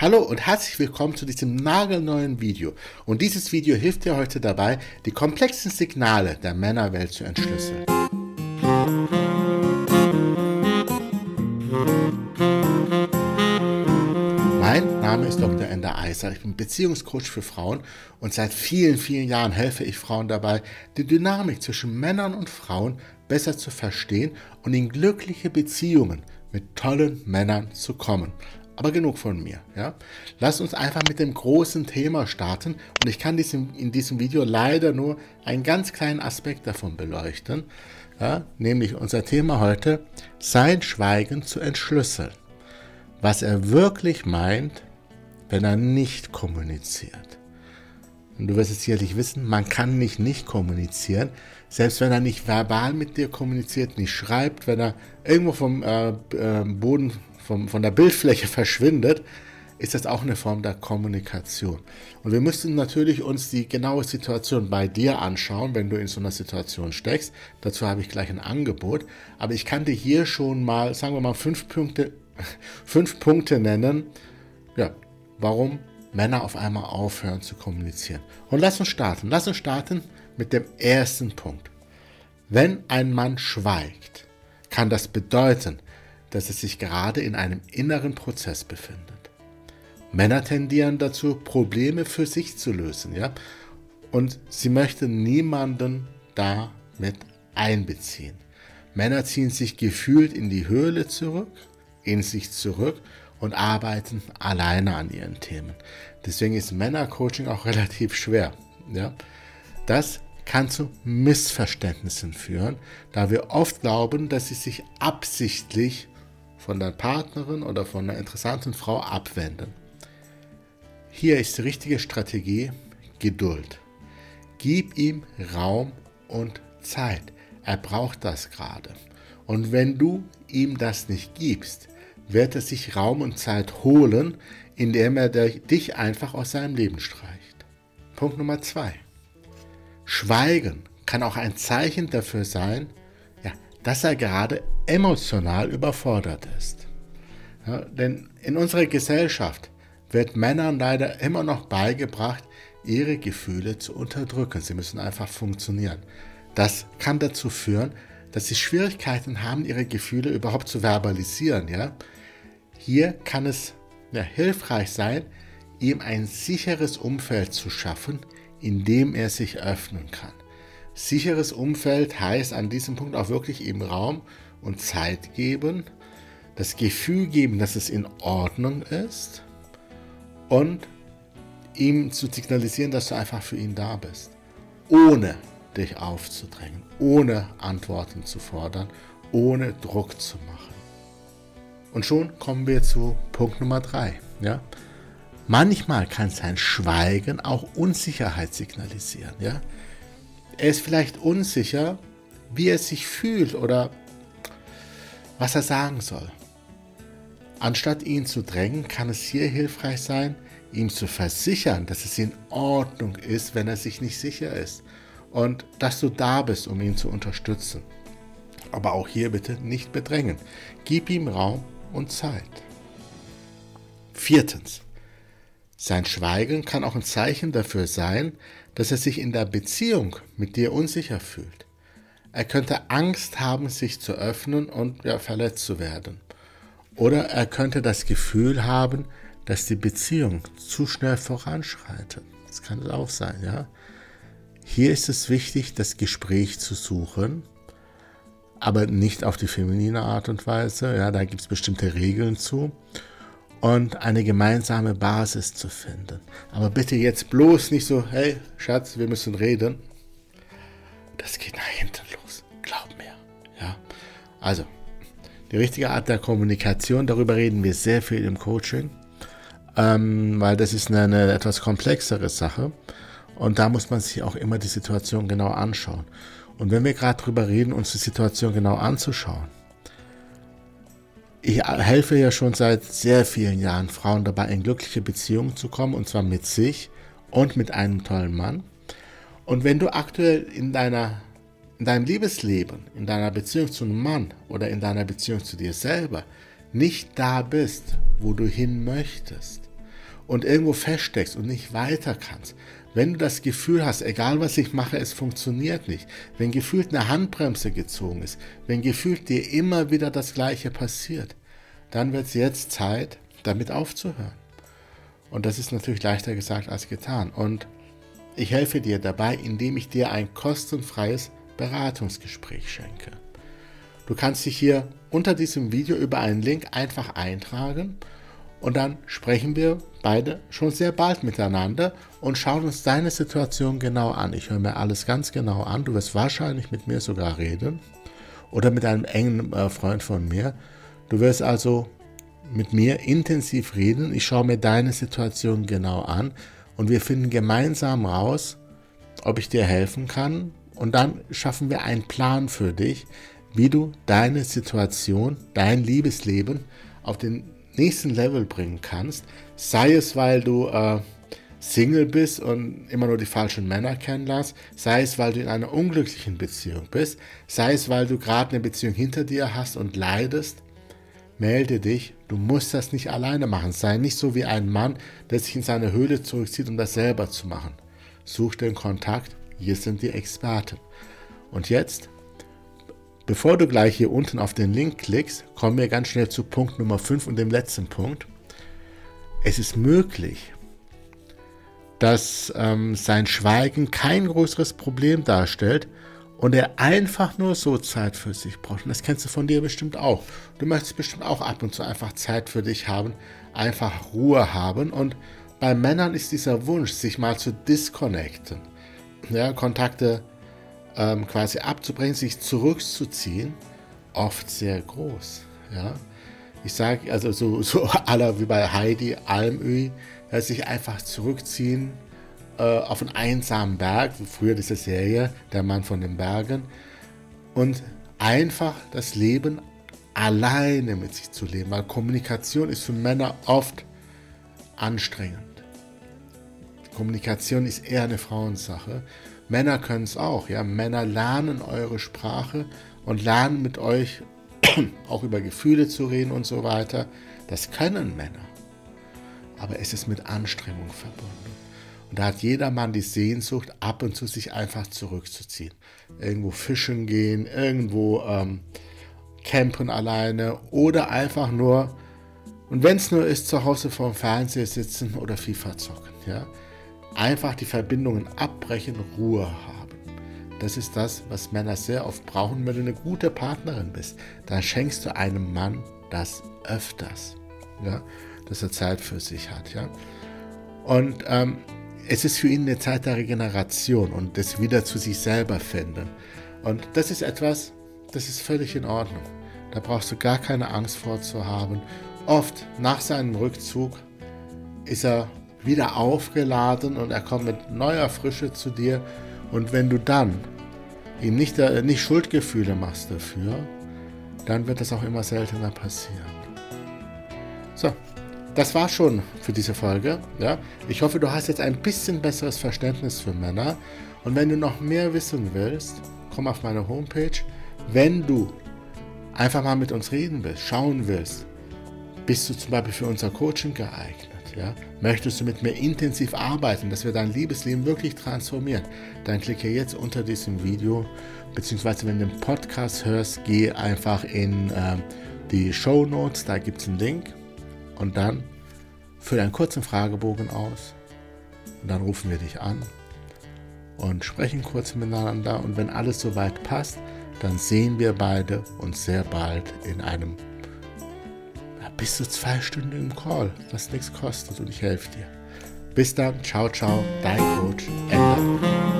Hallo und herzlich willkommen zu diesem nagelneuen Video. Und dieses Video hilft dir heute dabei, die komplexen Signale der Männerwelt zu entschlüsseln. Mein Name ist Dr. Ender Eiser. Ich bin Beziehungscoach für Frauen und seit vielen, vielen Jahren helfe ich Frauen dabei, die Dynamik zwischen Männern und Frauen besser zu verstehen und in glückliche Beziehungen mit tollen Männern zu kommen. Aber genug von mir. Ja? Lass uns einfach mit dem großen Thema starten. Und ich kann diesem, in diesem Video leider nur einen ganz kleinen Aspekt davon beleuchten. Ja? Nämlich unser Thema heute, sein Schweigen zu entschlüsseln. Was er wirklich meint, wenn er nicht kommuniziert. Und du wirst es sicherlich wissen, man kann nicht nicht kommunizieren, selbst wenn er nicht verbal mit dir kommuniziert, nicht schreibt, wenn er irgendwo vom äh, äh, Boden vom, von der Bildfläche verschwindet, ist das auch eine Form der Kommunikation. Und wir müssen natürlich uns die genaue Situation bei dir anschauen, wenn du in so einer Situation steckst. Dazu habe ich gleich ein Angebot. Aber ich kann dir hier schon mal, sagen wir mal, fünf Punkte, fünf Punkte nennen, ja, warum Männer auf einmal aufhören zu kommunizieren. Und lass uns starten. Lass uns starten mit dem ersten Punkt. Wenn ein Mann schweigt, kann das bedeuten, dass es sich gerade in einem inneren Prozess befindet. Männer tendieren dazu, Probleme für sich zu lösen, ja, und sie möchten niemanden damit einbeziehen. Männer ziehen sich gefühlt in die Höhle zurück, in sich zurück und arbeiten alleine an ihren Themen. Deswegen ist Männercoaching auch relativ schwer. Ja? Das kann zu Missverständnissen führen, da wir oft glauben, dass sie sich absichtlich von der Partnerin oder von einer interessanten Frau abwenden. Hier ist die richtige Strategie Geduld. Gib ihm Raum und Zeit. Er braucht das gerade. Und wenn du ihm das nicht gibst, wird er sich Raum und Zeit holen, indem er dich einfach aus seinem Leben streicht. Punkt Nummer zwei. Schweigen kann auch ein Zeichen dafür sein, ja, dass er gerade emotional überfordert ist. Ja, denn in unserer Gesellschaft wird Männern leider immer noch beigebracht, ihre Gefühle zu unterdrücken. Sie müssen einfach funktionieren. Das kann dazu führen, dass sie Schwierigkeiten haben, ihre Gefühle überhaupt zu verbalisieren. Ja? Hier kann es ja, hilfreich sein, ihm ein sicheres Umfeld zu schaffen, in dem er sich öffnen kann. Sicheres Umfeld heißt an diesem Punkt auch wirklich ihm Raum und Zeit geben, das Gefühl geben, dass es in Ordnung ist und ihm zu signalisieren, dass du einfach für ihn da bist, ohne dich aufzudrängen, ohne Antworten zu fordern, ohne Druck zu machen. Und schon kommen wir zu Punkt Nummer drei. Ja? Manchmal kann sein Schweigen auch Unsicherheit signalisieren. Ja? Er ist vielleicht unsicher, wie er sich fühlt oder was er sagen soll. Anstatt ihn zu drängen, kann es hier hilfreich sein, ihm zu versichern, dass es in Ordnung ist, wenn er sich nicht sicher ist und dass du da bist, um ihn zu unterstützen. Aber auch hier bitte nicht bedrängen. Gib ihm Raum und Zeit. Viertens. Sein Schweigen kann auch ein Zeichen dafür sein, dass er sich in der Beziehung mit dir unsicher fühlt. Er könnte Angst haben, sich zu öffnen und ja, verletzt zu werden. Oder er könnte das Gefühl haben, dass die Beziehung zu schnell voranschreitet. Das kann es auch sein, ja. Hier ist es wichtig, das Gespräch zu suchen, aber nicht auf die feminine Art und Weise. Ja, da gibt es bestimmte Regeln zu und eine gemeinsame Basis zu finden. Aber bitte jetzt bloß nicht so, hey Schatz, wir müssen reden. Das geht nach hinten Also, die richtige Art der Kommunikation, darüber reden wir sehr viel im Coaching, ähm, weil das ist eine, eine etwas komplexere Sache. Und da muss man sich auch immer die Situation genau anschauen. Und wenn wir gerade darüber reden, uns die Situation genau anzuschauen, ich helfe ja schon seit sehr vielen Jahren Frauen dabei, in glückliche Beziehungen zu kommen, und zwar mit sich und mit einem tollen Mann. Und wenn du aktuell in deiner in deinem Liebesleben, in deiner Beziehung zu einem Mann oder in deiner Beziehung zu dir selber nicht da bist, wo du hin möchtest, und irgendwo feststeckst und nicht weiter kannst, wenn du das Gefühl hast, egal was ich mache, es funktioniert nicht, wenn gefühlt eine Handbremse gezogen ist, wenn gefühlt dir immer wieder das Gleiche passiert, dann wird es jetzt Zeit, damit aufzuhören. Und das ist natürlich leichter gesagt als getan. Und ich helfe dir dabei, indem ich dir ein kostenfreies Beratungsgespräch schenke. Du kannst dich hier unter diesem Video über einen Link einfach eintragen und dann sprechen wir beide schon sehr bald miteinander und schauen uns deine Situation genau an. Ich höre mir alles ganz genau an. Du wirst wahrscheinlich mit mir sogar reden oder mit einem engen äh, Freund von mir. Du wirst also mit mir intensiv reden. Ich schaue mir deine Situation genau an und wir finden gemeinsam raus, ob ich dir helfen kann. Und dann schaffen wir einen Plan für dich, wie du deine Situation, dein Liebesleben auf den nächsten Level bringen kannst. Sei es, weil du äh, Single bist und immer nur die falschen Männer kennenlernst, sei es, weil du in einer unglücklichen Beziehung bist, sei es, weil du gerade eine Beziehung hinter dir hast und leidest, melde dich. Du musst das nicht alleine machen. Sei nicht so wie ein Mann, der sich in seine Höhle zurückzieht, um das selber zu machen. Such den Kontakt. Hier sind die Experten. Und jetzt Bevor du gleich hier unten auf den Link klickst, kommen wir ganz schnell zu Punkt Nummer 5 und dem letzten Punkt. Es ist möglich, dass ähm, sein Schweigen kein größeres Problem darstellt und er einfach nur so Zeit für sich braucht. Und das kennst du von dir bestimmt auch. Du möchtest bestimmt auch ab und zu einfach Zeit für dich haben, einfach Ruhe haben. Und bei Männern ist dieser Wunsch, sich mal zu disconnecten, ja, Kontakte ähm, quasi abzubrechen, sich zurückzuziehen, oft sehr groß. Ja? Ich sage also so, so aller wie bei Heidi Almöhi, sich einfach zurückziehen äh, auf einen einsamen Berg, früher diese Serie, der Mann von den Bergen, und einfach das Leben alleine mit sich zu leben, weil Kommunikation ist für Männer oft anstrengend. Kommunikation ist eher eine Frauensache. Männer können es auch, ja. Männer lernen eure Sprache und lernen mit euch auch über Gefühle zu reden und so weiter. Das können Männer. Aber es ist mit Anstrengung verbunden. Und da hat jeder Mann die Sehnsucht, ab und zu sich einfach zurückzuziehen. Irgendwo fischen gehen, irgendwo ähm, campen alleine oder einfach nur, und wenn es nur ist, zu Hause vorm Fernseher sitzen oder FIFA zocken. Ja? Einfach die Verbindungen abbrechen, Ruhe haben. Das ist das, was Männer sehr oft brauchen, wenn du eine gute Partnerin bist. Dann schenkst du einem Mann das öfters, ja, dass er Zeit für sich hat. Ja. Und ähm, es ist für ihn eine Zeit der Regeneration und des wieder zu sich selber finden. Und das ist etwas, das ist völlig in Ordnung. Da brauchst du gar keine Angst vor zu haben. Oft nach seinem Rückzug ist er wieder aufgeladen und er kommt mit neuer Frische zu dir. Und wenn du dann ihm nicht, äh, nicht Schuldgefühle machst dafür, dann wird das auch immer seltener passieren. So, das war schon für diese Folge. Ja? Ich hoffe, du hast jetzt ein bisschen besseres Verständnis für Männer. Und wenn du noch mehr wissen willst, komm auf meine Homepage. Wenn du einfach mal mit uns reden willst, schauen willst, bist du zum Beispiel für unser Coaching geeignet. Ja? Möchtest du mit mir intensiv arbeiten, dass wir dein Liebesleben wirklich transformieren, dann klicke jetzt unter diesem Video, beziehungsweise wenn du den Podcast hörst, geh einfach in äh, die Show Notes, da gibt es einen Link. Und dann fülle einen kurzen Fragebogen aus. Und dann rufen wir dich an und sprechen kurz miteinander. Und wenn alles soweit passt, dann sehen wir beide uns sehr bald in einem bis zu zwei Stunden im Call, was nichts kostet und ich helfe dir. Bis dann, ciao, ciao, dein Coach, Ender.